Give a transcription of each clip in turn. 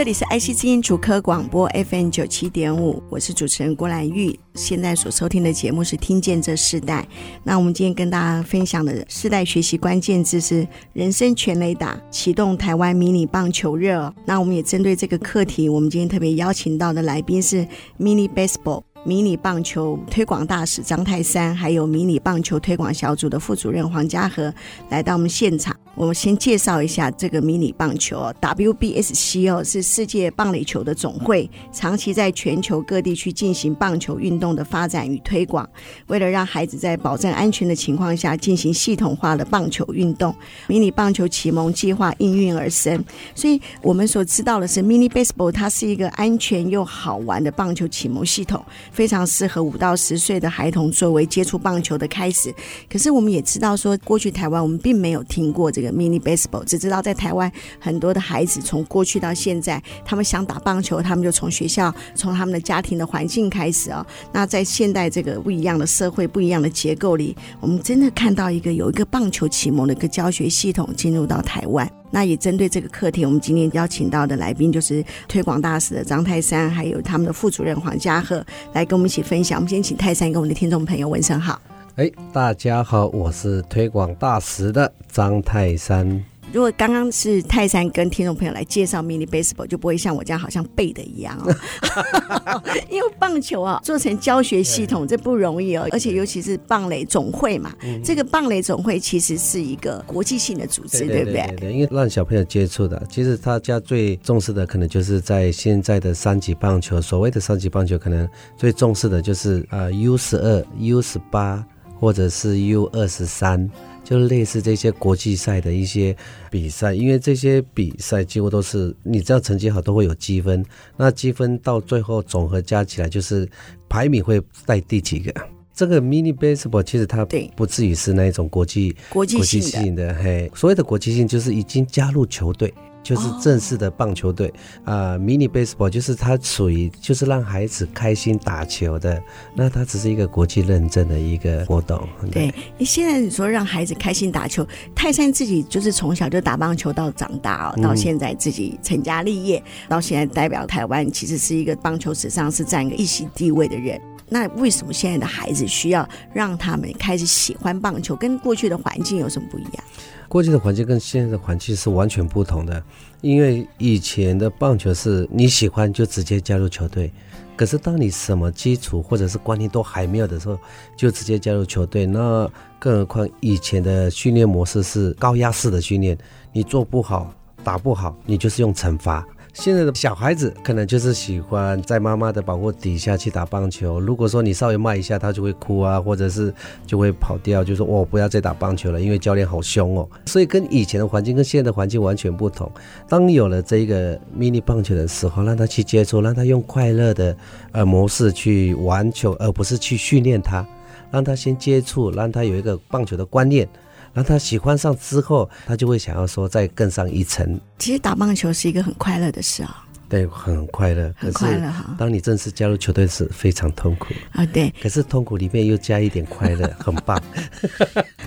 这里是爱惜之音主科广播 FM 九七点五，我是主持人郭兰玉。现在所收听的节目是《听见这世代》。那我们今天跟大家分享的世代学习关键字是“人生全垒打”，启动台湾迷你棒球热。那我们也针对这个课题，我们今天特别邀请到的来宾是 Mini Baseball 迷你棒球推广大使张泰山，还有迷你棒球推广小组的副主任黄家和来到我们现场。我们先介绍一下这个迷你棒球，WBSC 哦，是世界棒垒球的总会，长期在全球各地去进行棒球运动的发展与推广。为了让孩子在保证安全的情况下进行系统化的棒球运动，迷你棒球启蒙计划应运而生。所以我们所知道的是，Mini Baseball 它是一个安全又好玩的棒球启蒙系统，非常适合五到十岁的孩童作为接触棒球的开始。可是我们也知道说，过去台湾我们并没有听过这个。Mini Baseball 只知道在台湾很多的孩子从过去到现在，他们想打棒球，他们就从学校、从他们的家庭的环境开始哦。那在现代这个不一样的社会、不一样的结构里，我们真的看到一个有一个棒球启蒙的一个教学系统进入到台湾。那也针对这个课题，我们今天邀请到的来宾就是推广大使的张泰山，还有他们的副主任黄家和来跟我们一起分享。我们先请泰山跟我们的听众朋友问声好。哎，大家好，我是推广大使的张泰山。如果刚刚是泰山跟听众朋友来介绍 Mini Baseball，就不会像我这样好像背的一样哦。因为棒球啊，做成教学系统这不容易哦，而且尤其是棒垒总会嘛，嗯、这个棒垒总会其实是一个国际性的组织，对，对，对，对？因为让小朋友接触的，其实大家最重视的可能就是在现在的三级棒球，所谓的三级棒球，可能最重视的就是啊 U 十二、U 十八。或者是 U 二十三，就类似这些国际赛的一些比赛，因为这些比赛几乎都是你只要成绩好都会有积分，那积分到最后总和加起来就是排名会在第几个。这个 Mini Baseball 其实它不至于是那一种国际国际性的，嘿，所谓的国际性就是已经加入球队。就是正式的棒球队啊、oh. 呃、，Mini Baseball 就是它属于就是让孩子开心打球的，那它只是一个国际认证的一个活动。对，你现在你说让孩子开心打球，泰山自己就是从小就打棒球到长大哦，到现在自己成家立业，嗯、到现在代表台湾，其实是一个棒球史上是占一个一席地位的人。那为什么现在的孩子需要让他们开始喜欢棒球，跟过去的环境有什么不一样？过去的环境跟现在的环境是完全不同的，因为以前的棒球是你喜欢就直接加入球队，可是当你什么基础或者是观念都还没有的时候，就直接加入球队。那更何况以前的训练模式是高压式的训练，你做不好、打不好，你就是用惩罚。现在的小孩子可能就是喜欢在妈妈的保护底下去打棒球。如果说你稍微骂一下，他就会哭啊，或者是就会跑掉，就说我、哦、不要再打棒球了，因为教练好凶哦。所以跟以前的环境跟现在的环境完全不同。当有了这个 mini 棒球的时候，让他去接触，让他用快乐的呃模式去玩球，而不是去训练他，让他先接触，让他有一个棒球的观念。让他喜欢上之后，他就会想要说再更上一层。其实打棒球是一个很快乐的事啊。对，很快乐，很快乐哈。当你正式加入球队时，非常痛苦啊。对，可是痛苦里面又加一点快乐，很棒。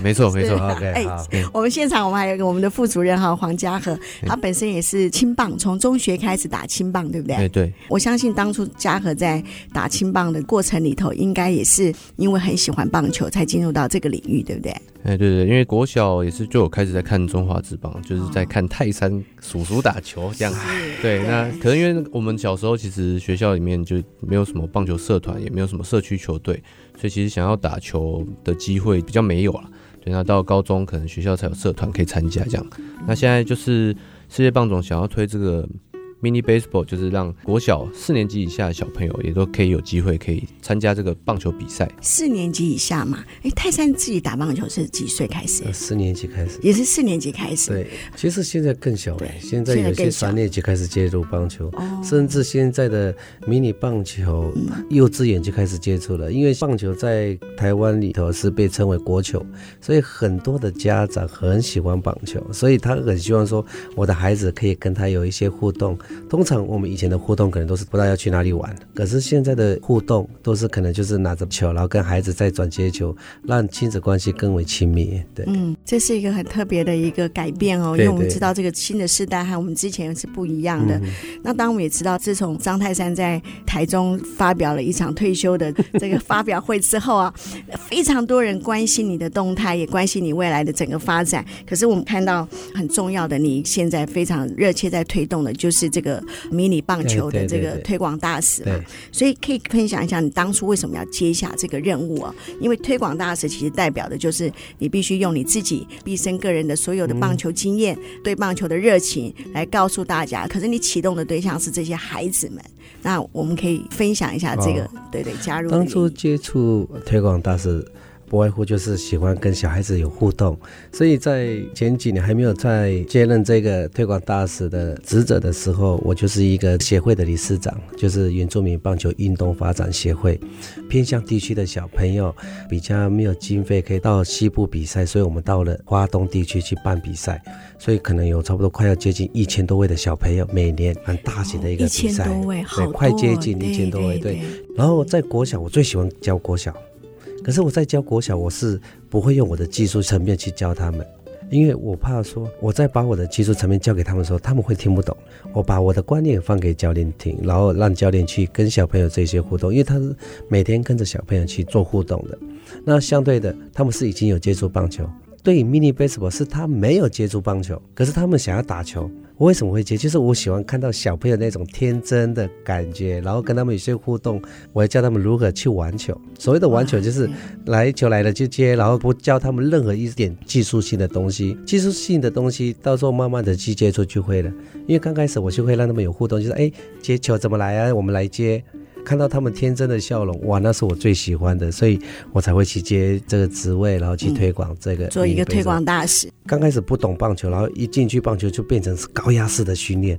没错，没错。OK，哎，我们现场我们还有一个我们的副主任哈黄家和，他本身也是青棒，从中学开始打青棒，对不对？对对。我相信当初家和在打青棒的过程里头，应该也是因为很喜欢棒球，才进入到这个领域，对不对？哎，对对，因为国小也是就有开始在看中华职棒，就是在看泰山叔叔打球这样子。对，那可能。因为我们小时候其实学校里面就没有什么棒球社团，也没有什么社区球队，所以其实想要打球的机会比较没有了。对，那到高中可能学校才有社团可以参加这样。那现在就是世界棒总想要推这个 mini baseball，就是让国小四年级以下的小朋友也都可以有机会可以参加这个棒球比赛。四年级以下嘛，哎，泰山自己打棒球是几岁开始？四年级开始，也是四年级开始。对，其实现在更小了，现在有些三年级开始接触棒球，甚至现在的迷你棒球，幼稚园就开始接触了。因为棒球在台湾里头是被称为国球，所以很多的家长很喜欢棒球，所以他很希望说我的孩子可以跟他有一些互动。通常我们以前的互动可能都是不知道要去哪里玩，可是现在的互动都是可能就是拿着球，然后跟孩子在转接球，让亲子关系更为亲密。对，嗯，这是一个很特别的一个改变哦，因为我们知道这个新的世代和我们之前是不一样的。嗯、那当我们也知道，自从张泰山在台中发表了一场退休的这个发表会之后啊，非常多人关心你的动态，也关心你未来的整个发展。可是我们看到很重要的，你现在非常热切在推动的，就是这个迷你棒球的这个推广大使嘛。所以可以分享一下，你当初为什么要接下这个任务啊？因为推广大使其实代表的就是你必须用你自己毕生个人的所有的棒球经验、对棒球的热情来告诉大家。可是你启动的对象是这些孩子们，那我们可以分享一下这个，哦、对对，加入当初接触推广大使。不外乎就是喜欢跟小孩子有互动，所以在前几年还没有在接任这个推广大使的职责的时候，我就是一个协会的理事长，就是原住民棒球运动发展协会，偏向地区的小朋友比较没有经费可以到西部比赛，所以我们到了华东地区去办比赛，所以可能有差不多快要接近一千多位的小朋友，每年很大型的一个比赛，对，快接近一千多位，对。然后在国小，我最喜欢教国小。可是我在教国小，我是不会用我的技术层面去教他们，因为我怕说我在把我的技术层面教给他们的时候，他们会听不懂。我把我的观念放给教练听，然后让教练去跟小朋友这些互动，因为他是每天跟着小朋友去做互动的。那相对的，他们是已经有接触棒球，对于 mini baseball 是他没有接触棒球，可是他们想要打球。我为什么会接？就是我喜欢看到小朋友那种天真的感觉，然后跟他们有些互动。我要教他们如何去玩球。所谓的玩球，就是来球来了就接，然后不教他们任何一点技术性的东西。技术性的东西到时候慢慢的去接触就会了。因为刚开始我就会让他们有互动，就是哎，接球怎么来啊？我们来接。看到他们天真的笑容，哇，那是我最喜欢的，所以我才会去接这个职位，然后去推广这个，做一个推广大使。刚开始不懂棒球，然后一进去棒球就变成是高压式的训练，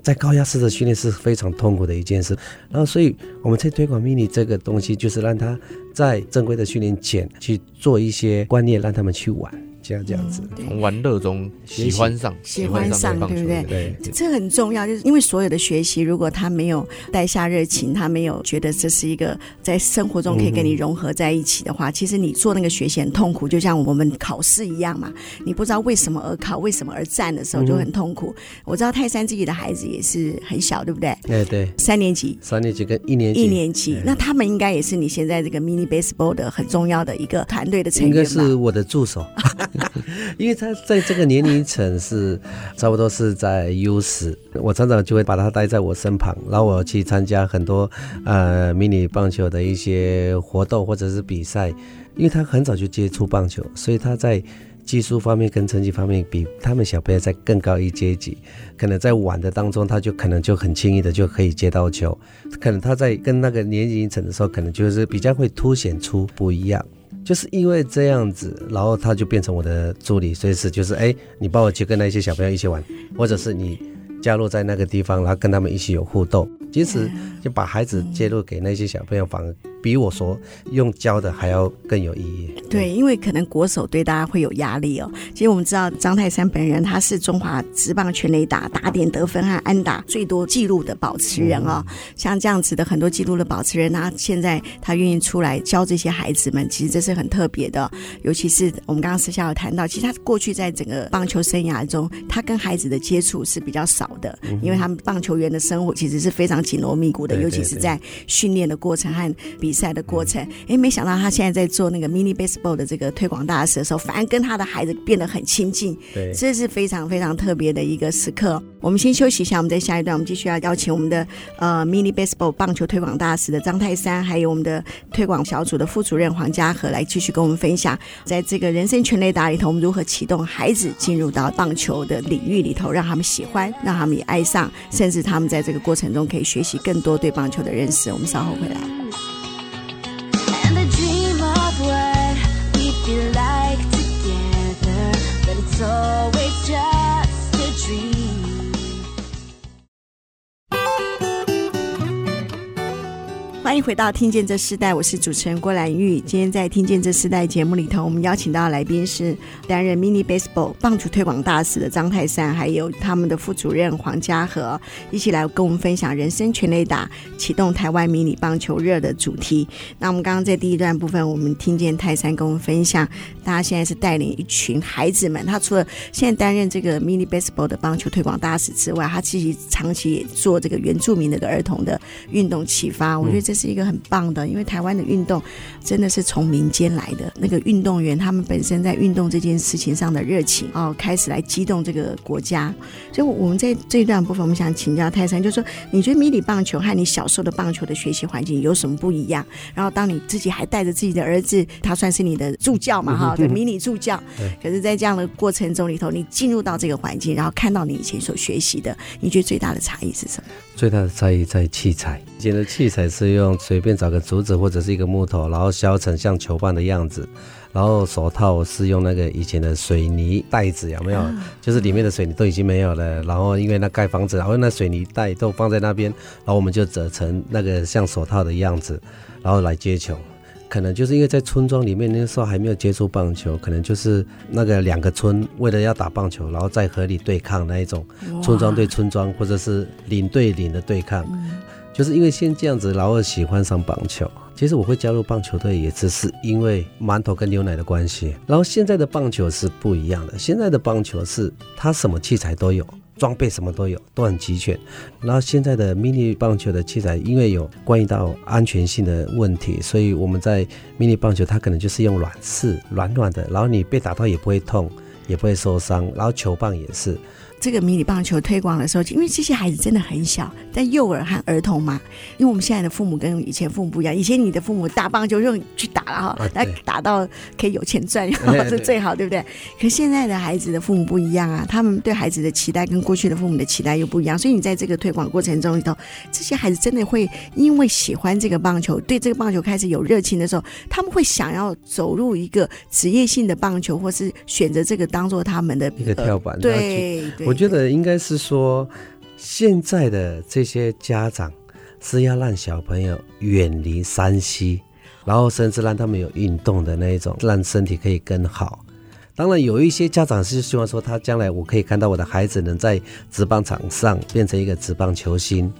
在高压式的训练是非常痛苦的一件事。然后，所以我们在推广 mini 这个东西，就是让他在正规的训练前去做一些观念，让他们去玩。这样这样子，从玩乐中喜欢上，喜欢上，对不对？对，这很重要，就是因为所有的学习，如果他没有带下热情，他没有觉得这是一个在生活中可以跟你融合在一起的话，其实你做那个学习很痛苦，就像我们考试一样嘛。你不知道为什么而考，为什么而战的时候就很痛苦。我知道泰山自己的孩子也是很小，对不对？对对，三年级，三年级跟一年级，一年级，那他们应该也是你现在这个 mini baseball 的很重要的一个团队的成员吧？应该是我的助手，因为。他在这个年龄层是差不多是在优势，我常常就会把他带在我身旁，然后我去参加很多呃迷你棒球的一些活动或者是比赛，因为他很早就接触棒球，所以他在技术方面跟成绩方面比他们小朋友在更高一阶级，可能在玩的当中他就可能就很轻易的就可以接到球，可能他在跟那个年龄层的时候，可能就是比较会凸显出不一样。就是因为这样子，然后他就变成我的助理，随时就是哎，你帮我去跟那些小朋友一起玩，或者是你加入在那个地方，然后跟他们一起有互动，其实就把孩子介入给那些小朋友，反而。比我所用教的还要更有意义。对，因为可能国手对大家会有压力哦。其实我们知道张泰山本人他是中华职棒全垒打打点得分和安打最多纪录的保持人哦。嗯、像这样子的很多纪录的保持人，他现在他愿意出来教这些孩子们，其实这是很特别的。尤其是我们刚刚私下有谈到，其实他过去在整个棒球生涯中，他跟孩子的接触是比较少的，因为他们棒球员的生活其实是非常常紧锣密鼓的，对对对尤其是在训练的过程和比赛的过程。哎，没想到他现在在做那个 mini baseball 的这个推广大使的时候，反而跟他的孩子变得很亲近，对，这是非常非常特别的一个时刻。我们先休息一下，我们在下一段，我们继续要邀请我们的呃 mini baseball 棒球推广大使的张泰山，还有我们的推广小组的副主任黄家和来继续跟我们分享，在这个人生全垒打里头，我们如何启动孩子进入到棒球的领域里头，让他们喜欢，让他们也爱上，甚至他们在这个过程中可以学习更多对棒球的认识。我们稍后回来。回到《听见这世代》，我是主持人郭兰玉。今天在《听见这世代》节目里头，我们邀请到的来宾是担任 Mini Baseball 棒球推广大使的张泰山，还有他们的副主任黄家和，一起来跟我们分享人生全垒打启动台湾迷你棒球热的主题。那我们刚刚在第一段部分，我们听见泰山跟我们分享，他现在是带领一群孩子们，他除了现在担任这个 Mini Baseball 的棒球推广大使之外，他其实长期也做这个原住民的个儿童的运动启发。我觉得这是。是一个很棒的，因为台湾的运动真的是从民间来的。那个运动员他们本身在运动这件事情上的热情哦，开始来激动这个国家。所以我们在这一段部分，我们想请教泰山，就是说，你觉得迷你棒球和你小时候的棒球的学习环境有什么不一样？然后，当你自己还带着自己的儿子，他算是你的助教嘛，哈，对，迷你助教。可是，在这样的过程中里头，你进入到这个环境，然后看到你以前所学习的，你觉得最大的差异是什么？最大的差异在器材，以前的器材是用随便找个竹子或者是一个木头，然后削成像球棒的样子，然后手套是用那个以前的水泥袋子，有没有？就是里面的水泥都已经没有了，然后因为那盖房子，然后那水泥袋都放在那边，然后我们就折成那个像手套的样子，然后来接球。可能就是因为在村庄里面那时候还没有接触棒球，可能就是那个两个村为了要打棒球，然后在河里对抗那一种村庄对村庄或者是领对领的对抗，就是因为先这样子，然后喜欢上棒球。其实我会加入棒球队也只是因为馒头跟牛奶的关系。然后现在的棒球是不一样的，现在的棒球是它什么器材都有。装备什么都有，都很齐全。然后现在的 mini 棒球的器材，因为有关于到安全性的问题，所以我们在 mini 棒球它可能就是用软式，软软的，然后你被打到也不会痛，也不会受伤。然后球棒也是。这个迷你棒球推广的时候，因为这些孩子真的很小，在幼儿和儿童嘛。因为我们现在的父母跟以前父母不一样，以前你的父母打棒球用去打了哈，来打到可以有钱赚，是最好，对不对？可现在的孩子的父母不一样啊，他们对孩子的期待跟过去的父母的期待又不一样，所以你在这个推广过程中里头，这些孩子真的会因为喜欢这个棒球，对这个棒球开始有热情的时候，他们会想要走入一个职业性的棒球，或是选择这个当做他们的一个跳板。对对。我觉得应该是说，现在的这些家长是要让小朋友远离山西然后甚至让他们有运动的那一种，让身体可以更好。当然，有一些家长是希望说，他将来我可以看到我的孩子能在职棒场上变成一个职棒球星。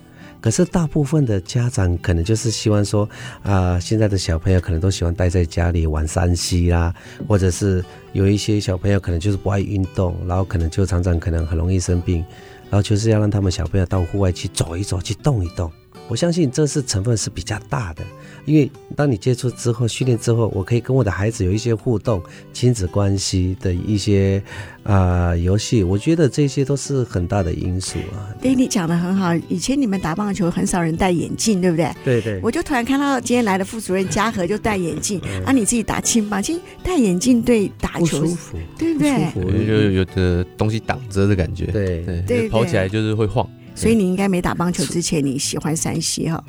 可是大部分的家长可能就是希望说，啊、现在的小朋友可能都喜欢待在家里玩山西啦，或者是有一些小朋友可能就是不爱运动，然后可能就常常可能很容易生病，然后就是要让他们小朋友到户外去走一走，去动一动。我相信这是成分是比较大的。因为当你接触之后，训练之后，我可以跟我的孩子有一些互动、亲子关系的一些啊、呃、游戏，我觉得这些都是很大的因素啊。对，你讲的很好。以前你们打棒球很少人戴眼镜，对不对？对对。我就突然看到今天来的副主任嘉禾就戴眼镜，啊，你自己打青棒，其实戴眼镜对打球不舒服，对不对？不舒服，就有的东西挡着的感觉。对对对，跑起来就是会晃。所以你应该没打棒球之前，你喜欢山西哈。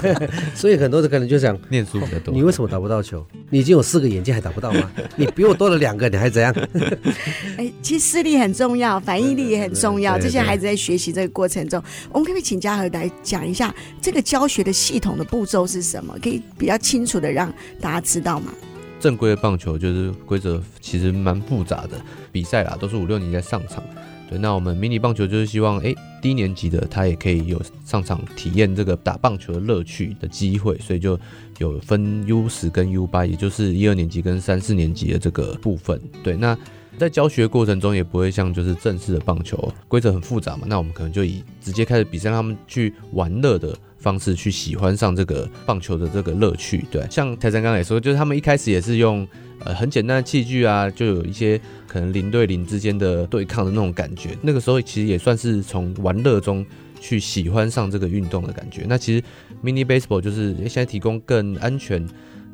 所以很多人可能就想念书比较多。你为什么打不到球？你已经有四个眼睛还打不到吗？你比我多了两个，你还怎样？哎，其实视力很重要，反应力也很重要。这些孩子在学习这个过程中，我们可不可以请嘉和来讲一下这个教学的系统的步骤是什么？可以比较清楚的让大家知道吗？正规的棒球就是规则其实蛮复杂的，比赛啦都是五六年级在上场。那我们迷你棒球就是希望，哎，低年级的他也可以有上场体验这个打棒球的乐趣的机会，所以就有分 U 十跟 U 八，也就是一二年级跟三四年级的这个部分。对，那在教学过程中也不会像就是正式的棒球规则很复杂嘛，那我们可能就以直接开始比赛，让他们去玩乐的方式去喜欢上这个棒球的这个乐趣。对，像泰山刚才也说，就是他们一开始也是用呃很简单的器具啊，就有一些可能零对零之间的对抗的那种感觉。那个时候其实也算是从玩乐中去喜欢上这个运动的感觉。那其实 mini baseball 就是现在提供更安全、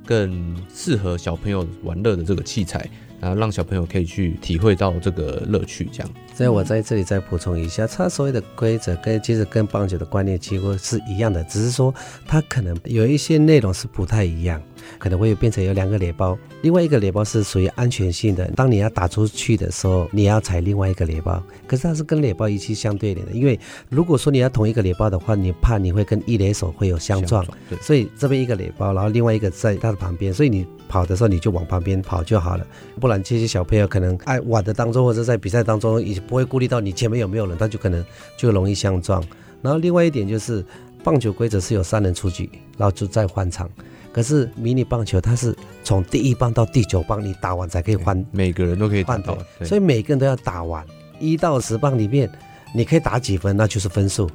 更适合小朋友玩乐的这个器材。然后让小朋友可以去体会到这个乐趣，这样。所以我在这里再补充一下，它所谓的规则跟其实跟棒球的观念几乎是一样的，只是说它可能有一些内容是不太一样。可能会变成有两个垒包，另外一个垒包是属于安全性的。当你要打出去的时候，你要踩另外一个垒包。可是它是跟垒包一起相对连的，因为如果说你要同一个垒包的话，你怕你会跟一垒手会有相撞。对，所以这边一个垒包，然后另外一个在它的旁边，所以你跑的时候你就往旁边跑就好了。不然这些小朋友可能爱玩的当中或者在比赛当中也不会顾虑到你前面有没有人，他就可能就容易相撞。然后另外一点就是棒球规则是有三人出局，然后就再换场。可是迷你棒球，它是从第一棒到第九棒你打完才可以换，每个人都可以换到，所以每个人都要打完一到十棒里面，你可以打几分，那就是分数，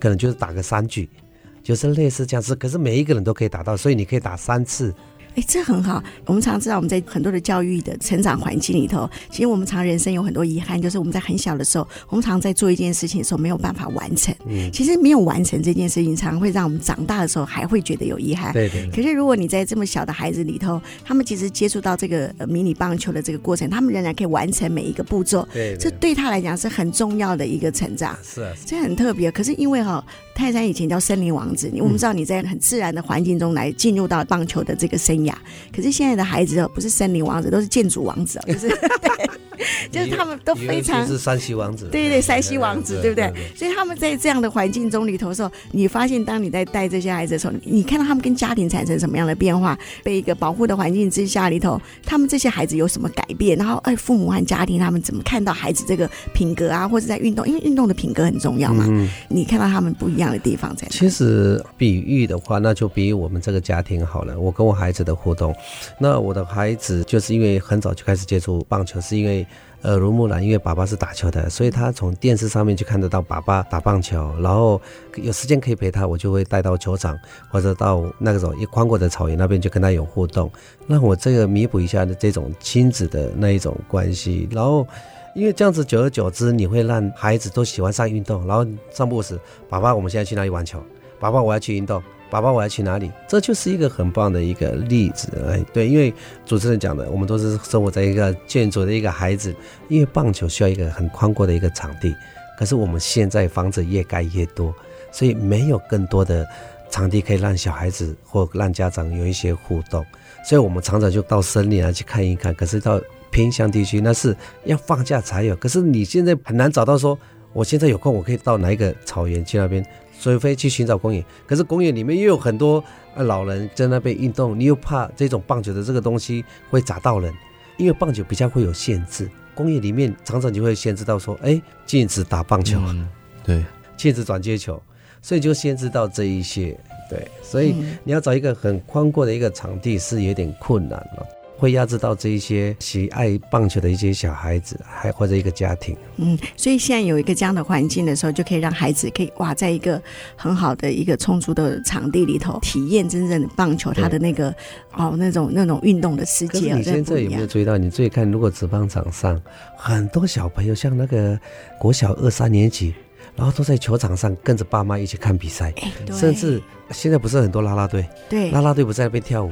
可能就是打个三局，就是类似这样子。可是每一个人都可以打到，所以你可以打三次。哎，这很好。我们常知道，我们在很多的教育的成长环境里头，其实我们常人生有很多遗憾，就是我们在很小的时候，我们常在做一件事情的时候没有办法完成。嗯，其实没有完成这件事情，常常会让我们长大的时候还会觉得有遗憾。对对。可是如果你在这么小的孩子里头，他们其实接触到这个迷你棒球的这个过程，他们仍然可以完成每一个步骤。对。这对他来讲是很重要的一个成长。是啊。这很特别。可是因为哈，泰山以前叫森林王子，我们知道你在很自然的环境中来进入到棒球的这个生涯，可是现在。的孩子哦，不是森林王子，都是建筑王子哦，就是对，就是他们都非常是山西王子，对对对，山西王子，对不对？所以他们在这样的环境中里头的时候，你发现当你在带这些孩子的时候，你看到他们跟家庭产生什么样的变化？被一个保护的环境之下里头，他们这些孩子有什么改变？然后，哎，父母和家庭他们怎么看到孩子这个品格啊，或者在运动，因为运动的品格很重要嘛。嗯，你看到他们不一样的地方在？其实比喻的话，那就比喻我们这个家庭好了。我跟我孩子的互动。那我的孩子就是因为很早就开始接触棒球，是因为耳濡目染，因为爸爸是打球的，所以他从电视上面就看得到爸爸打棒球，然后有时间可以陪他，我就会带到球场或者到那个时候一宽阔的草原那边就跟他有互动，让我这个弥补一下的这种亲子的那一种关系，然后因为这样子久而久之，你会让孩子都喜欢上运动，然后散步时，爸爸我们现在去哪里玩球？爸爸我要去运动。爸爸，我要去哪里？这就是一个很棒的一个例子。哎，对，因为主持人讲的，我们都是生活在一个建筑的一个孩子。因为棒球需要一个很宽阔的一个场地，可是我们现在房子越盖越多，所以没有更多的场地可以让小孩子或让家长有一些互动。所以我们常常就到森林啊去看一看。可是到偏乡地区，那是要放假才有。可是你现在很难找到说，我现在有空，我可以到哪一个草原去那边。除非去寻找公园，可是公园里面又有很多呃老人在那边运动，你又怕这种棒球的这个东西会砸到人，因为棒球比较会有限制，公园里面常常就会限制到说，哎，禁止打棒球，嗯、对，禁止转接球，所以就限制到这一些，对，所以你要找一个很宽阔的一个场地是有点困难了。会压制到这一些喜爱棒球的一些小孩子，还或者一个家庭。嗯，所以现在有一个这样的环境的时候，就可以让孩子可以哇，在一个很好的一个充足的场地里头，体验真正的棒球它的那个哦那种那种运动的世界。你现在有没有注意到？你注意看，如果职棒场上很多小朋友，像那个国小二三年级，然后都在球场上跟着爸妈一起看比赛，甚至现在不是很多啦啦队，对，啦啦队不在那边跳舞。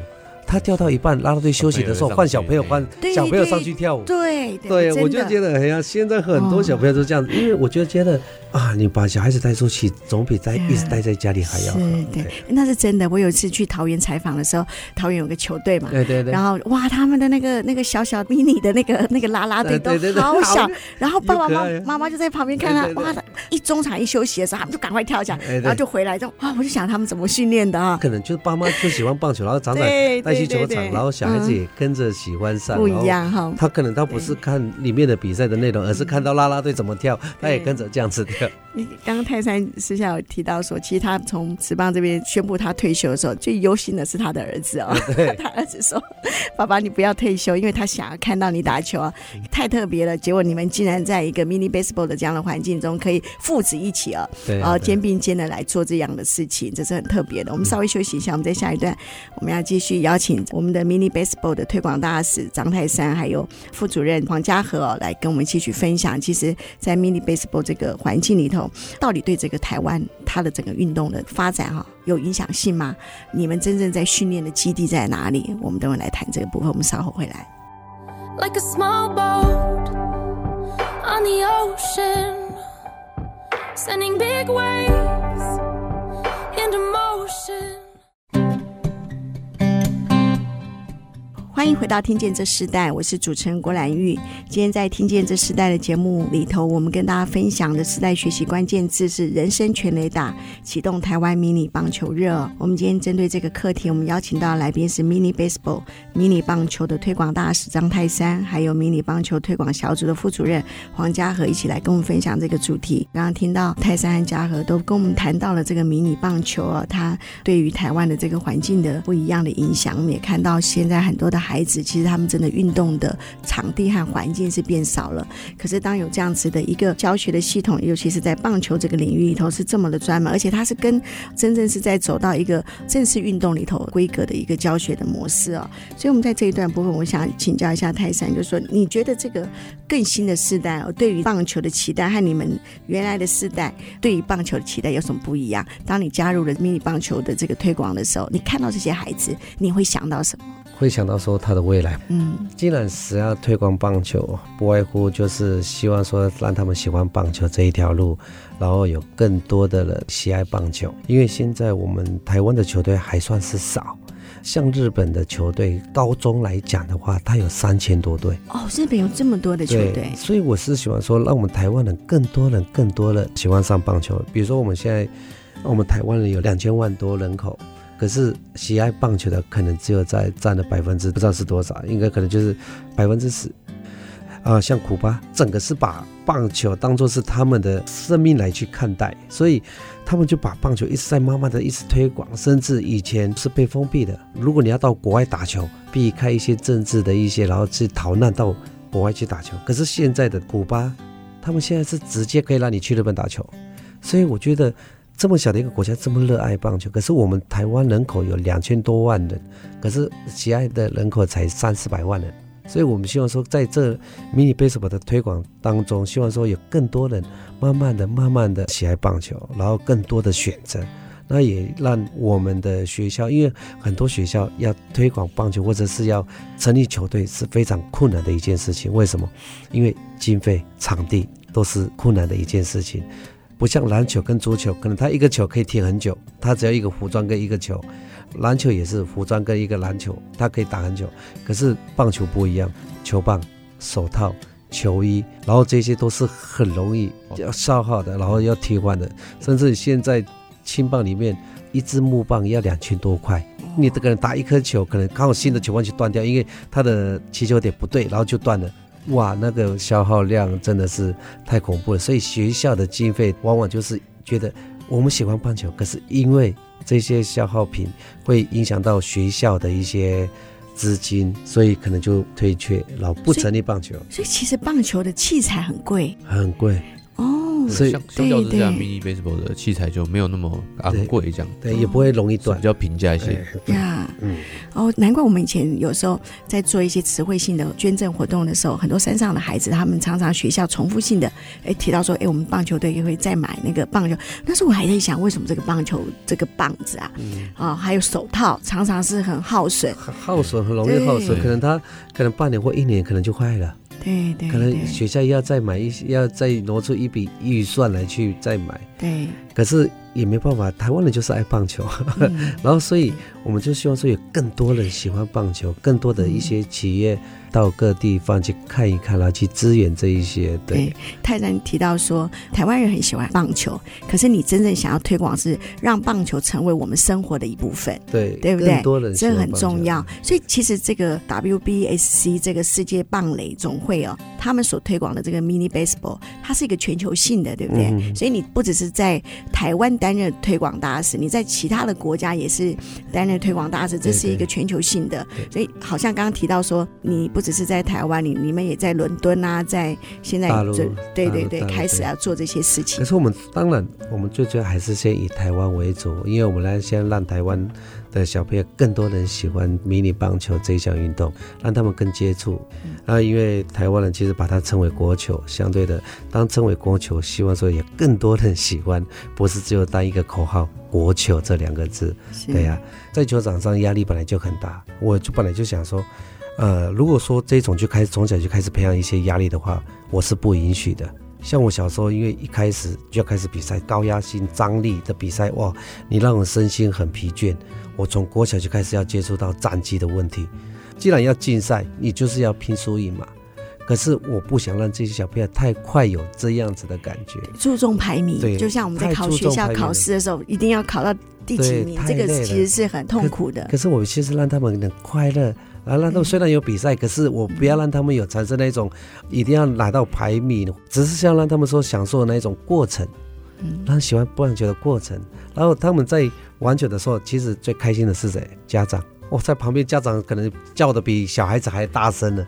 他跳到一半，拉拉队休息的时候，换小朋友换小朋友上去跳舞。对对，我就觉得，哎呀，现在很多小朋友都这样子，因为我就觉得啊，你把小孩子带出去，总比在一直待在家里还要好。对，那是真的。我有一次去桃园采访的时候，桃园有个球队嘛，对对对。然后哇，他们的那个那个小小迷你的那个那个拉拉队都 好小，然后爸爸妈妈妈就在旁边看他，哇，一中场一休息的时候，他们就赶快跳起来，然后就回来，就哇，我就想他们怎么训练的啊？可能就是爸妈就喜欢棒球，然后常常带去。踢球场，对对对然后小孩子也跟着喜欢上，不一样哈。他可能他不是看里面的比赛的内容，而是看到啦啦队怎么跳，他也跟着这样子跳。你刚刚泰山私下有提到说，其实他从职棒这边宣布他退休的时候，最忧心的是他的儿子哦。他儿子说：“爸爸，你不要退休，因为他想要看到你打球啊，太特别了。”结果你们竟然在一个 mini baseball 的这样的环境中，可以父子一起啊，然后肩并肩的来做这样的事情，这是很特别的。我们稍微休息一下，我们在下一段我们要继续邀请请我们的 mini baseball 的推广大使张泰山，还有副主任黄家和哦，来跟我们继续分享。其实，在 mini baseball 这个环境里头。到底对这个台湾它的整个运动的发展哈有影响性吗？你们真正在训练的基地在哪里？我们等会来谈这个部分。我们稍后回来。Like a small boat on the ocean, sending big waves into motion. 欢迎回到《听见这时代》，我是主持人郭兰玉。今天在《听见这时代》的节目里头，我们跟大家分享的时代学习关键字是“人生全垒打”，启动台湾迷你棒球热。我们今天针对这个课题，我们邀请到来宾是 Mini Baseball 迷你棒球的推广大使张泰山，还有迷你棒球推广小组的副主任黄嘉和，一起来跟我们分享这个主题。刚刚听到泰山和嘉和都跟我们谈到了这个迷你棒球啊，它对于台湾的这个环境的不一样的影响。我们也看到现在很多的。孩子其实他们真的运动的场地和环境是变少了，可是当有这样子的一个教学的系统，尤其是在棒球这个领域里头是这么的专门，而且它是跟真正是在走到一个正式运动里头规格的一个教学的模式、哦。所以，我们在这一段部分，我想请教一下泰山，就是说你觉得这个更新的世代哦，对于棒球的期待和你们原来的世代对于棒球的期待有什么不一样？当你加入了迷你棒球的这个推广的时候，你看到这些孩子，你会想到什么？会想到说他的未来，嗯，既然是要推广棒球，不外乎就是希望说让他们喜欢棒球这一条路，然后有更多的人喜爱棒球。因为现在我们台湾的球队还算是少，像日本的球队，高中来讲的话，它有三千多队。哦，日本有这么多的球队，所以我是喜欢说，让我们台湾人更多人、更多人喜欢上棒球。比如说我们现在，我们台湾人有两千万多人口。可是喜爱棒球的可能只有在占了百分之不知道是多少，应该可能就是百分之十啊。像古巴，整个是把棒球当作是他们的生命来去看待，所以他们就把棒球一直在慢慢的一直推广，甚至以前是被封闭的。如果你要到国外打球，避开一些政治的一些，然后去逃难到国外去打球。可是现在的古巴，他们现在是直接可以让你去日本打球，所以我觉得。这么小的一个国家，这么热爱棒球，可是我们台湾人口有两千多万人，可是喜爱的人口才三四百万人，所以我们希望说，在这迷你 baseball 的推广当中，希望说有更多人慢慢的、慢慢的喜爱棒球，然后更多的选择，那也让我们的学校，因为很多学校要推广棒球或者是要成立球队是非常困难的一件事情。为什么？因为经费、场地都是困难的一件事情。不像篮球跟足球，可能他一个球可以踢很久，他只要一个服装跟一个球。篮球也是服装跟一个篮球，他可以打很久。可是棒球不一样，球棒、手套、球衣，然后这些都是很容易要消耗的，然后要替换的。甚至现在青棒里面，一支木棒要两千多块，你这个人打一颗球，可能刚好新的球棒就断掉，因为它的起球点不对，然后就断了。哇，那个消耗量真的是太恐怖了，所以学校的经费往往就是觉得我们喜欢棒球，可是因为这些消耗品会影响到学校的一些资金，所以可能就退却，然后不成立棒球。所以，所以其实棒球的器材很贵，很贵。所以相相较之下，mini baseball 的器材就没有那么昂贵，这样。对，对，也不会容易断，比较平价一些。呀，嗯，哦，难怪我们以前有时候在做一些词汇性的捐赠活动的时候，很多山上的孩子，他们常常学校重复性的哎提到说，哎，我们棒球队也会再买那个棒球。但是我还在想，为什么这个棒球这个棒子啊，嗯、啊，还有手套，常常是很耗损，很耗损，很容易耗损，可能它可能半年或一年可能就坏了。对对，可能学校要再买一些，要再挪出一笔预算来去再买。对，可是也没办法，台湾人就是爱棒球，嗯、然后所以我们就希望说有更多人喜欢棒球，更多的一些企业。到各地方去看一看，然后去支援这一些。对，对泰山提到说，台湾人很喜欢棒球，可是你真正想要推广是让棒球成为我们生活的一部分。对，对不对？多人这很重要。所以其实这个 WBSC 这个世界棒垒总会哦，他们所推广的这个 Mini Baseball，它是一个全球性的，对不对？嗯、所以你不只是在台湾担任推广大使，你在其他的国家也是担任推广大使，这是一个全球性的。对对，所以好像刚刚提到说，你不。只是在台湾，你你们也在伦敦啊，在现在对对对，开始要做这些事情。可是我们当然，我们最主要还是先以台湾为主，因为我们来先让台湾的小朋友更多人喜欢迷你棒球这一项运动，让他们更接触。啊，因为台湾人其实把它称为国球，相对的，当称为国球，希望说也更多人喜欢，不是只有当一个口号“国球”这两个字。对呀、啊，在球场上压力本来就很大，我就本来就想说。呃，如果说这种就开始从小就开始培养一些压力的话，我是不允许的。像我小时候，因为一开始就要开始比赛，高压性、张力的比赛，哇，你让我身心很疲倦。我从国小就开始要接触到战绩的问题。既然要竞赛，你就是要拼输赢嘛。可是我不想让这些小朋友太快有这样子的感觉，注重排名。对，就像我们在考学校考试的时候，一定要考到第几名，这个其实是很痛苦的。可，可是我其实让他们能快乐。啊，让他们虽然有比赛，可是我不要让他们有产生那种一定要拿到排名，只是想让他们说享受那一种过程，嗯，让喜欢棒球的过程。然后他们在玩球的时候，其实最开心的是谁？家长，我在旁边，家长可能叫的比小孩子还大声呢。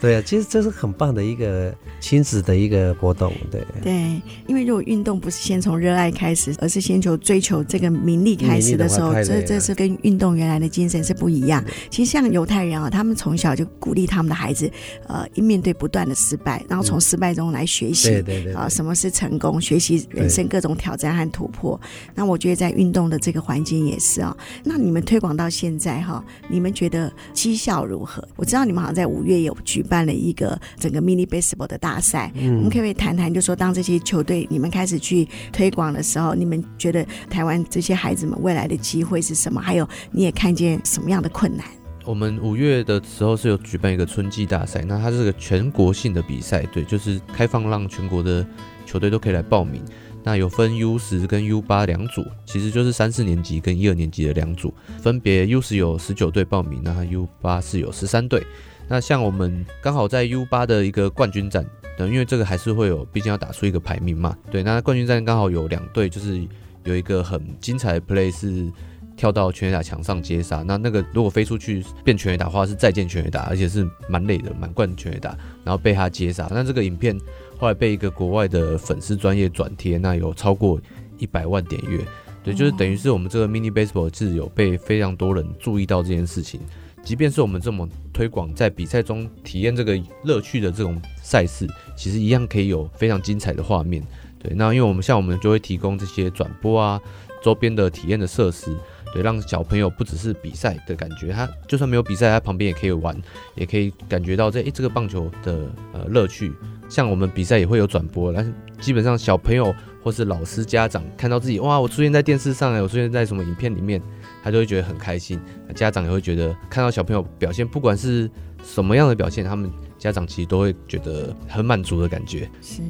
对啊，其实这是很棒的一个亲子的一个活动，对。对，因为如果运动不是先从热爱开始，而是先求追求这个名利开始的时候，这这是跟运动原来的精神是不一样。其实像犹太人啊，他们从小就鼓励他们的孩子，呃，一面对不断的失败，然后从失败中来学习，对对对，啊，什么是成功，学习人生各种挑战和突破。那我觉得在运动的这个环境也是啊。那你们推广到现在哈，你们觉得绩效如何？我知道你们好像在五月有举。办了一个整个 mini baseball 的大赛，嗯，我们可不可以谈谈，就说当这些球队你们开始去推广的时候，你们觉得台湾这些孩子们未来的机会是什么？还有你也看见什么样的困难？我们五月的时候是有举办一个春季大赛，那它是个全国性的比赛，对，就是开放让全国的球队都可以来报名。那有分 U 十跟 U 八两组，其实就是三四年级跟一二年级的两组，分别 U 十有十九队报名，那 U 八是有十三队。那像我们刚好在 U 八的一个冠军战，等因为这个还是会有，毕竟要打出一个排名嘛。对，那冠军战刚好有两队，就是有一个很精彩的 play 是跳到全垒打墙上接杀。那那个如果飞出去变全垒打的话，是再见全垒打，而且是蛮累的，满贯全垒打，然后被他接杀。那这个影片后来被一个国外的粉丝专业转贴，那有超过一百万点阅。对，就是等于是我们这个 mini baseball 是有被非常多人注意到这件事情。即便是我们这么推广在比赛中体验这个乐趣的这种赛事，其实一样可以有非常精彩的画面。对，那因为我们像我们就会提供这些转播啊，周边的体验的设施，对，让小朋友不只是比赛的感觉，他就算没有比赛，他旁边也可以玩，也可以感觉到这诶这个棒球的呃乐趣。像我们比赛也会有转播，但是基本上小朋友或是老师家长看到自己哇，我出现在电视上，我出现在什么影片里面。他就会觉得很开心，家长也会觉得看到小朋友表现，不管是什么样的表现，他们家长其实都会觉得很满足的感觉。是，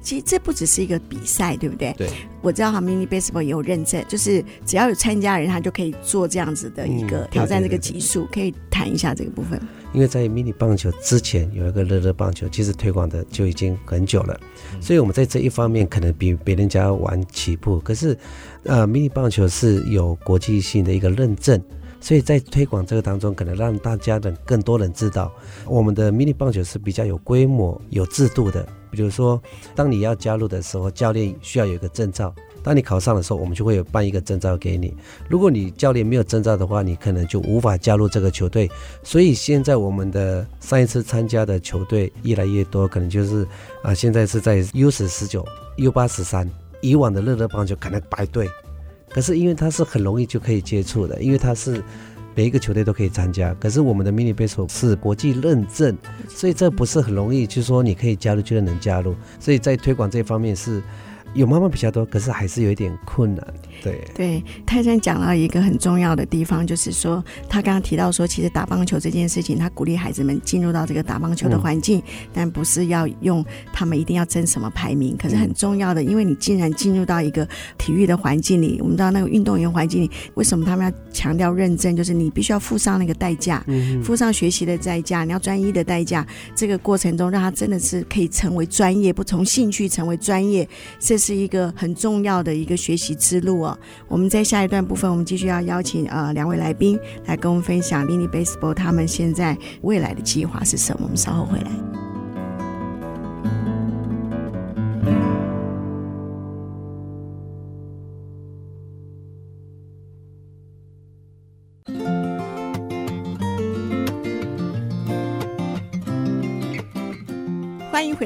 其实这不只是一个比赛，对不对？对。我知道哈，Mini Baseball 也有认证，就是只要有参加的人，他就可以做这样子的一个挑战这个级数，可以谈一下这个部分。因为在 mini 棒球之前有一个乐乐棒球，其实推广的就已经很久了，所以我们在这一方面可能比别人家晚起步。可是，呃，，mini 棒球是有国际性的一个认证，所以在推广这个当中，可能让大家的更多人知道，我们的迷你棒球是比较有规模、有制度的。比如说，当你要加入的时候，教练需要有一个证照。当你考上的时候，我们就会有办一个证照给你。如果你教练没有证照的话，你可能就无法加入这个球队。所以现在我们的上一次参加的球队越来越多，可能就是啊，现在是在 U 十十九、U 八十三。以往的乐乐棒球可能排队，可是因为它是很容易就可以接触的，因为它是每一个球队都可以参加。可是我们的 Mini Baseball 是国际认证，所以这不是很容易，就是说你可以加入就能加入。所以在推广这方面是。有妈妈比较多，可是还是有一点困难。对对，泰山讲到一个很重要的地方，就是说他刚刚提到说，其实打棒球这件事情，他鼓励孩子们进入到这个打棒球的环境，嗯、但不是要用他们一定要争什么排名。可是很重要的，因为你既然进入到一个体育的环境里，我们知道那个运动员环境里，为什么他们要强调认真？就是你必须要付上那个代价，嗯、付上学习的代价，你要专一的代价。这个过程中，让他真的是可以成为专业，不从兴趣成为专业，这是一个很重要的一个学习之路哦。我们在下一段部分，我们继续要邀请呃两位来宾来跟我们分享 Mini Baseball 他们现在未来的计划是什么。我们稍后回来。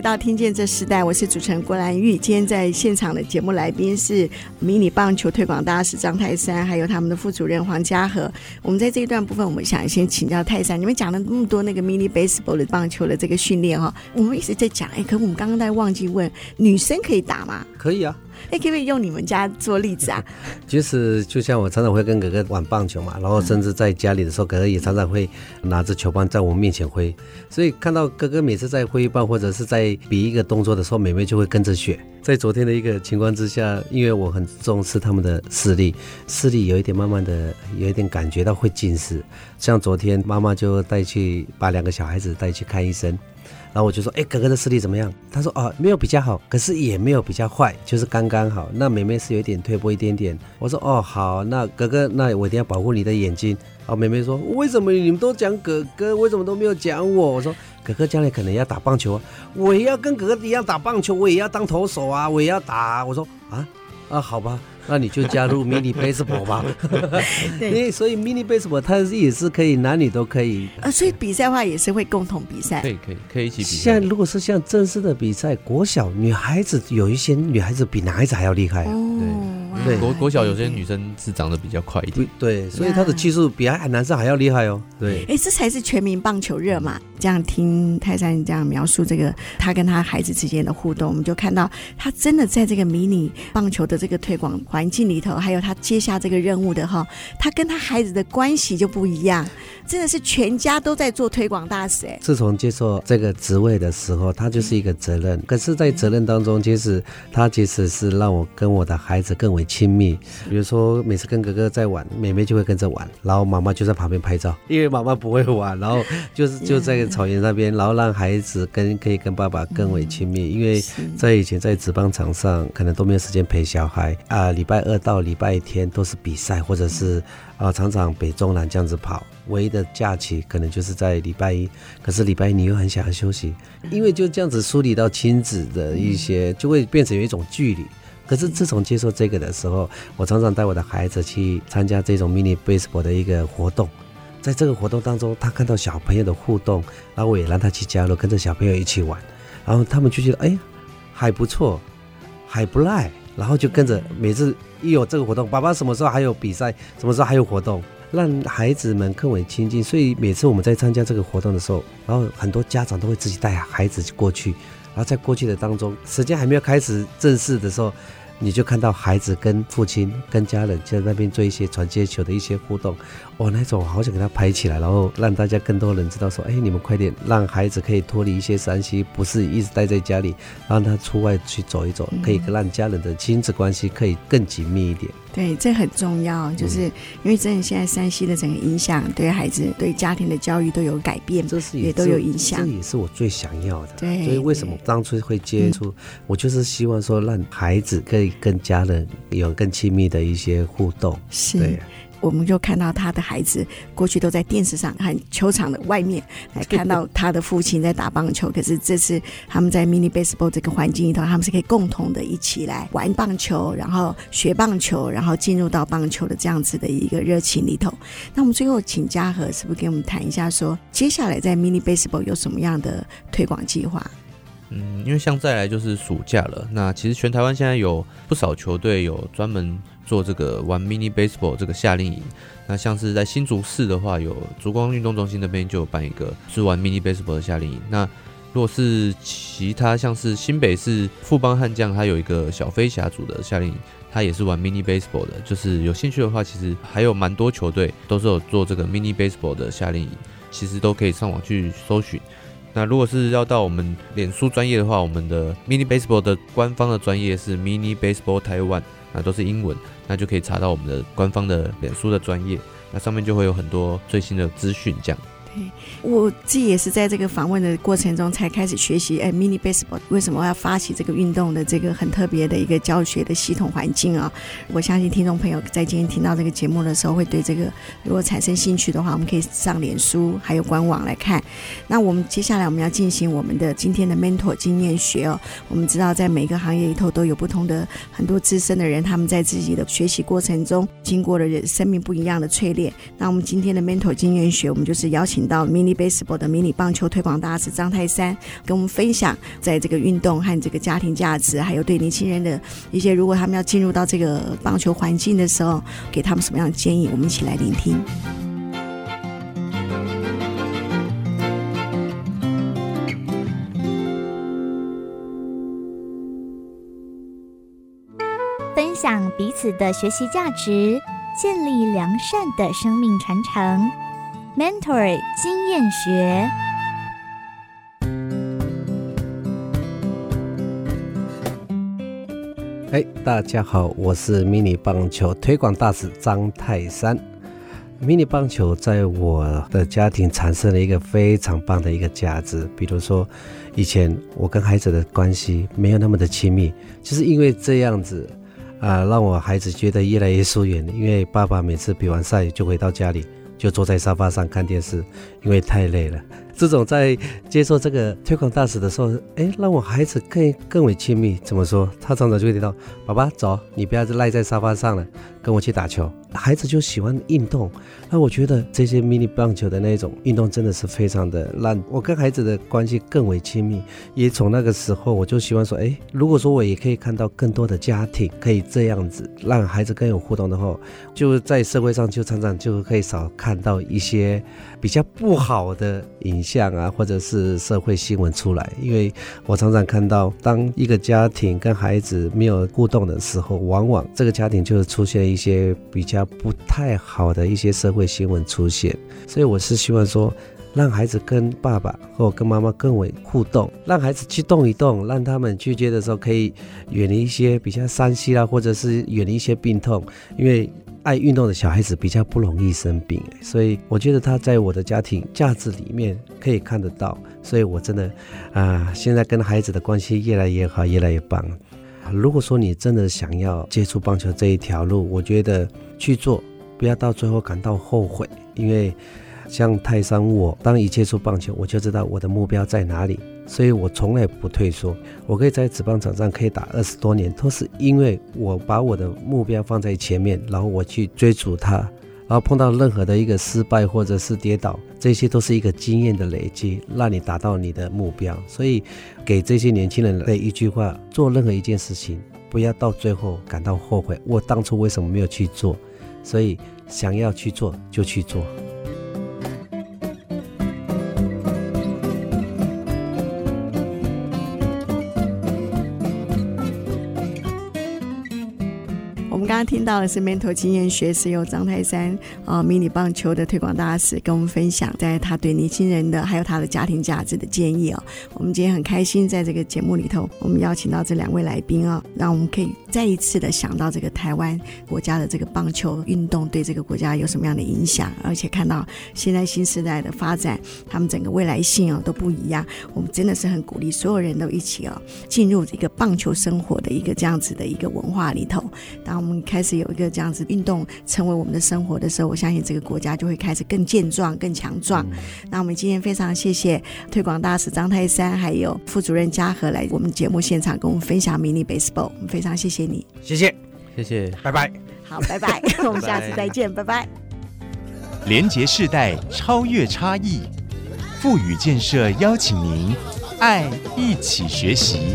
到听见这时代，我是主持人郭兰玉。今天在现场的节目来宾是迷你棒球推广大使张泰山，还有他们的副主任黄家和。我们在这一段部分，我们想先请教泰山，你们讲了那么多那个迷你 baseball 的棒球的这个训练哈，我们一直在讲，哎，可我们刚刚在忘记问，女生可以打吗？可以啊。哎，可不可以用你们家做例子啊？其实就像我常常会跟哥哥玩棒球嘛，然后甚至在家里的时候，哥哥也常常会拿着球棒在我们面前挥。所以看到哥哥每次在挥棒或者是在比一个动作的时候，妹妹就会跟着学。在昨天的一个情况之下，因为我很重视他们的视力，视力有一点慢慢的有一点感觉到会近视。像昨天妈妈就带去把两个小孩子带去看医生。然后我就说，哎，哥哥的视力怎么样？他说，哦，没有比较好，可是也没有比较坏，就是刚刚好。那妹妹是有点退步一点点。我说，哦，好，那哥哥，那我一定要保护你的眼睛。哦，妹妹说，为什么你们都讲哥哥，为什么都没有讲我？我说，哥哥将来可能要打棒球啊，我也要跟哥哥一样打棒球，我也要当投手啊，我也要打。我说，啊，啊，好吧。那你就加入 mini baseball 吧，因为所以 mini baseball 它也是可以男女都可以，呃，所以比赛的话也是会共同比赛，可以可以可以一起比赛。像如果是像正式的比赛，国小女孩子有一些女孩子比男孩子还要厉害，对对，国国小有些女生是长得比较快一点，对，所以她的技术比男生还要厉害哦，对，哎，这才是全民棒球热嘛。这样听泰山这样描述这个他跟他孩子之间的互动，我们就看到他真的在这个迷你棒球的这个推广环境里头，还有他接下这个任务的哈，他跟他孩子的关系就不一样，真的是全家都在做推广大使哎。自从接受这个职位的时候，他就是一个责任。可是，在责任当中，其实他其实是让我跟我的孩子更为亲密。比如说，每次跟哥哥在玩，妹妹就会跟着玩，然后妈妈就在旁边拍照，因为妈妈不会玩，然后就是就在。草原那边，然后让孩子跟可以跟爸爸更为亲密，因为在以前在职棒场上，可能都没有时间陪小孩啊。礼拜二到礼拜天都是比赛，或者是啊，常常北中南这样子跑。唯一的假期可能就是在礼拜一，可是礼拜一你又很想要休息，因为就这样子梳理到亲子的一些，就会变成有一种距离。可是自从接受这个的时候，我常常带我的孩子去参加这种 mini baseball 的一个活动。在这个活动当中，他看到小朋友的互动，然后我也让他去加入，跟着小朋友一起玩，然后他们就觉得哎，还不错，还不赖，然后就跟着每次一有这个活动，爸爸什么时候还有比赛，什么时候还有活动，让孩子们更为亲近。所以每次我们在参加这个活动的时候，然后很多家长都会自己带孩子过去，然后在过去的当中，时间还没有开始正式的时候。你就看到孩子跟父亲、跟家人就在那边做一些传接球的一些互动，哦，那种我好想给他拍起来，然后让大家更多人知道说，哎，你们快点让孩子可以脱离一些山西，不是一直待在家里，让他出外去走一走，可以让家人的亲子关系可以更紧密一点。对，这很重要，就是因为真的现在山西的整个影响，对孩子、对家庭的教育都有改变，这是也，也都有影响。这也是我最想要的。对，所以为什么当初会接触，我就是希望说，让孩子可以跟家人有更亲密的一些互动。是。我们就看到他的孩子过去都在电视上和球场的外面来看到他的父亲在打棒球，可是这次他们在 mini baseball 这个环境里头，他们是可以共同的一起来玩棒球，然后学棒球，然后进入到棒球的这样子的一个热情里头。那我们最后请嘉禾是不是给我们谈一下，说接下来在 mini baseball 有什么样的推广计划？嗯，因为像再来就是暑假了，那其实全台湾现在有不少球队有专门。做这个玩 mini baseball 这个夏令营，那像是在新竹市的话，有烛光运动中心那边就有办一个是玩 mini baseball 的夏令营。那如果是其他像是新北市富邦悍将，它有一个小飞侠组的夏令营，它也是玩 mini baseball 的。就是有兴趣的话，其实还有蛮多球队都是有做这个 mini baseball 的夏令营，其实都可以上网去搜寻。那如果是要到我们脸书专业的话，我们的 mini baseball 的官方的专业是 mini baseball Taiwan，那都是英文，那就可以查到我们的官方的脸书的专业，那上面就会有很多最新的资讯这样。我自己也是在这个访问的过程中才开始学习，哎，mini baseball 为什么要发起这个运动的这个很特别的一个教学的系统环境啊？我相信听众朋友在今天听到这个节目的时候，会对这个如果产生兴趣的话，我们可以上脸书还有官网来看。那我们接下来我们要进行我们的今天的 mentor 经验学哦。我们知道在每个行业里头都有不同的很多资深的人，他们在自己的学习过程中经过了生命不一样的淬炼。那我们今天的 mentor 经验学，我们就是邀请。到 mini baseball 的迷你棒球推广大使张泰山跟我们分享，在这个运动和这个家庭价值，还有对年轻人的一些，如果他们要进入到这个棒球环境的时候，给他们什么样的建议？我们一起来聆听。分享彼此的学习价值，建立良善的生命传承。Mentor 经验学，哎，大家好，我是迷你棒球推广大使张泰山。迷你棒球在我的家庭产生了一个非常棒的一个价值，比如说，以前我跟孩子的关系没有那么的亲密，就是因为这样子啊，让我孩子觉得越来越疏远，因为爸爸每次比完赛就回到家里。就坐在沙发上看电视，因为太累了。这种在接受这个推广大使的时候，哎，让我孩子更更为亲密。怎么说？他常常就会提到：“爸爸，走，你不要再赖在沙发上了，跟我去打球。”孩子就喜欢运动。那我觉得这些迷你棒球的那种运动真的是非常的让我跟孩子的关系更为亲密。也从那个时候，我就希望说：“哎，如果说我也可以看到更多的家庭可以这样子，让孩子更有互动的话，就在社会上就常常就可以少看到一些比较不好的影。”像啊，或者是社会新闻出来，因为我常常看到，当一个家庭跟孩子没有互动的时候，往往这个家庭就会出现一些比较不太好的一些社会新闻出现。所以我是希望说，让孩子跟爸爸或跟妈妈更为互动，让孩子去动一动，让他们去接的时候可以远离一些比较伤心啦，或者是远离一些病痛，因为。爱运动的小孩子比较不容易生病，所以我觉得他在我的家庭价值里面可以看得到，所以我真的啊，现在跟孩子的关系越来越好，越来越棒。如果说你真的想要接触棒球这一条路，我觉得去做，不要到最后感到后悔，因为像泰山我，当一接触棒球，我就知道我的目标在哪里。所以我从来不退缩，我可以在职棒场上可以打二十多年，都是因为我把我的目标放在前面，然后我去追逐它，然后碰到任何的一个失败或者是跌倒，这些都是一个经验的累积，让你达到你的目标。所以给这些年轻人的一句话：做任何一件事情，不要到最后感到后悔，我当初为什么没有去做？所以想要去做就去做。刚刚听到的是 mentor 经验学，是由张泰山啊迷你棒球的推广大使跟我们分享，在他对年轻人的还有他的家庭价值的建议哦。我们今天很开心，在这个节目里头，我们邀请到这两位来宾啊，让我们可以再一次的想到这个台湾国家的这个棒球运动对这个国家有什么样的影响，而且看到现在新时代的发展，他们整个未来性啊都不一样。我们真的是很鼓励所有人都一起啊进入这个棒球生活的一个这样子的一个文化里头。当我们开始有一个这样子运动成为我们的生活的时候，我相信这个国家就会开始更健壮、更强壮。嗯、那我们今天非常谢谢推广大使张泰山，还有副主任嘉禾来我们节目现场跟我们分享 mini baseball。我们非常谢谢你，谢谢，谢谢，拜拜。好，拜拜，我们下次再见，拜拜。连结世代，超越差异，富予建设邀请您，爱一起学习。